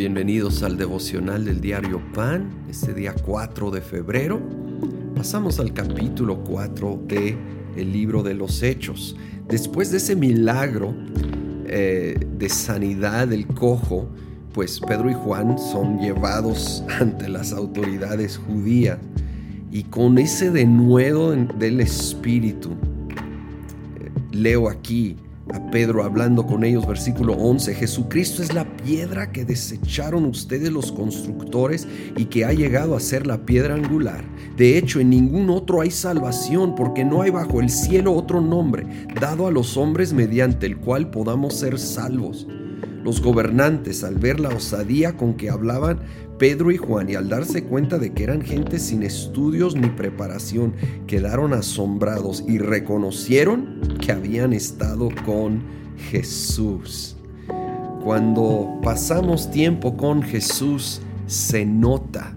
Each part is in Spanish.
Bienvenidos al devocional del diario Pan, este día 4 de febrero. Pasamos al capítulo 4 de el libro de los Hechos. Después de ese milagro eh, de sanidad del cojo, pues Pedro y Juan son llevados ante las autoridades judías y con ese denuedo del espíritu, eh, leo aquí a Pedro hablando con ellos, versículo 11, Jesucristo es la piedra que desecharon ustedes los constructores y que ha llegado a ser la piedra angular. De hecho, en ningún otro hay salvación, porque no hay bajo el cielo otro nombre dado a los hombres mediante el cual podamos ser salvos. Los gobernantes, al ver la osadía con que hablaban Pedro y Juan y al darse cuenta de que eran gente sin estudios ni preparación, quedaron asombrados y reconocieron que habían estado con Jesús. Cuando pasamos tiempo con Jesús, se nota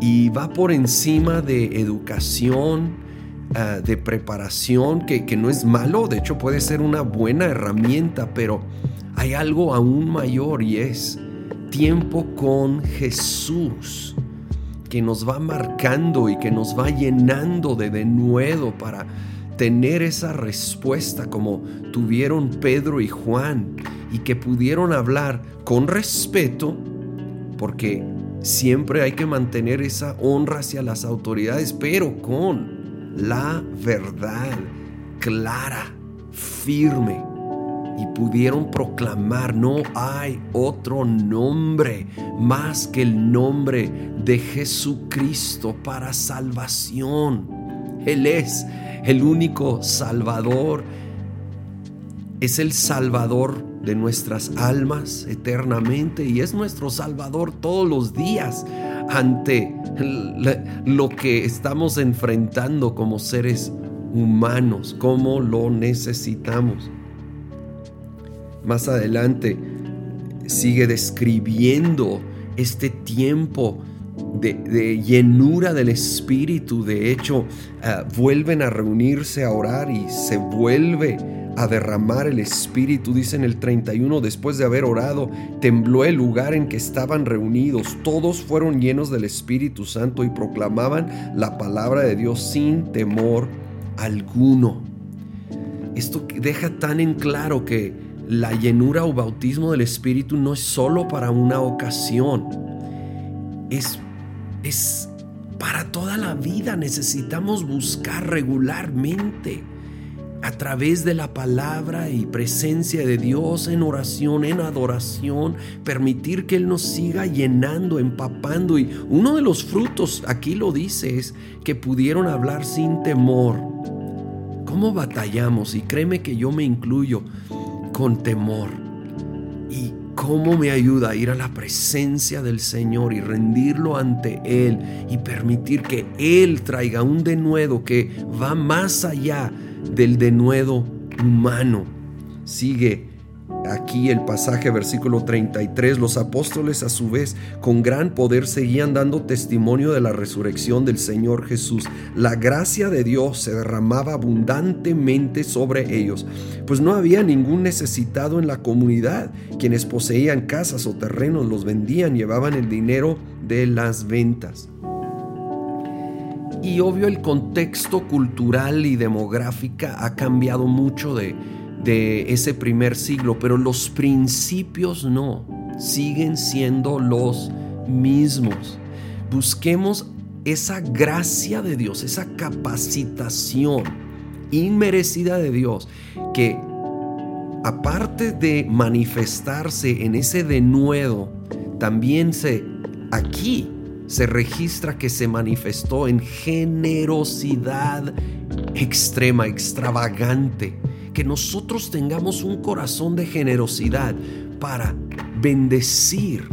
y va por encima de educación, ah, de preparación, que, que no es malo, de hecho puede ser una buena herramienta, pero hay algo aún mayor y es tiempo con Jesús que nos va marcando y que nos va llenando de denuedo para tener esa respuesta como tuvieron Pedro y Juan y que pudieron hablar con respeto porque siempre hay que mantener esa honra hacia las autoridades pero con la verdad clara, firme y pudieron proclamar, no hay otro nombre más que el nombre de Jesucristo para salvación. Él es el único Salvador. Es el Salvador de nuestras almas eternamente y es nuestro Salvador todos los días ante lo que estamos enfrentando como seres humanos, como lo necesitamos. Más adelante sigue describiendo este tiempo de, llenura del Espíritu. De hecho, ah, vuelven a reunirse a orar y se vuelve a derramar el Espíritu. Dice en el 31, después de haber orado, tembló el lugar en que estaban reunidos. Todos fueron llenos del Espíritu Santo y proclamaban la palabra de Dios sin temor alguno. Esto deja tan en claro que la llenura o bautismo del Espíritu no es solo para una ocasión, es, es para toda la vida. Necesitamos buscar regularmente a través de la palabra y presencia de Dios en oración, en adoración, permitir que Él nos siga llenando, empapando. Y uno de los frutos, aquí lo dice, es que pudieron hablar sin temor. ¿Cómo batallamos? Y créeme que yo me incluyo con temor. ¿Y cómo me ayuda a ir a la presencia del Señor y rendirlo ante Él y permitir que Él traiga un denuedo que va más allá del denuedo humano? Sigue Aquí el pasaje versículo 33, los apóstoles a su vez con gran poder seguían dando testimonio de la resurrección del Señor Jesús. La gracia de Dios se derramaba abundantemente sobre ellos, pues no había ningún necesitado en la comunidad. Quienes poseían casas o terrenos los vendían, llevaban el dinero de las ventas. Y obvio el contexto cultural y demográfica ha cambiado mucho de de ese primer siglo, pero los principios no, siguen siendo los mismos. Busquemos esa gracia de Dios, esa capacitación inmerecida de Dios, que aparte de manifestarse en ese denuedo, también se aquí se registra que se manifestó en generosidad extrema, extravagante que nosotros tengamos un corazón de generosidad para bendecir,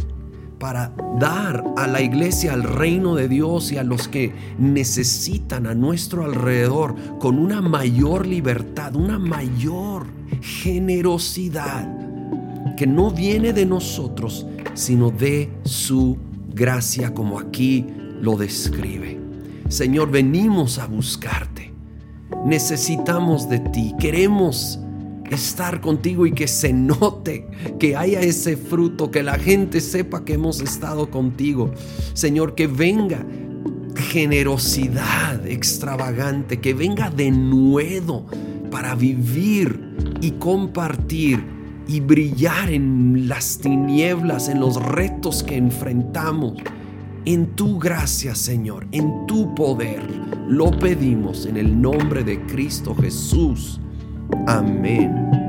para dar a la iglesia, al reino de Dios y a los que necesitan a nuestro alrededor con una mayor libertad, una mayor generosidad que no viene de nosotros, sino de su gracia, como aquí lo describe. Señor, venimos a buscarte necesitamos de ti, queremos estar contigo y que se note, que haya ese fruto, que la gente sepa que hemos estado contigo. Señor, que venga generosidad extravagante, que venga de nuevo para vivir y compartir y brillar en las tinieblas, en los retos que enfrentamos. En tu gracia, Señor, en tu poder, lo pedimos en el nombre de Cristo Jesús. Amén.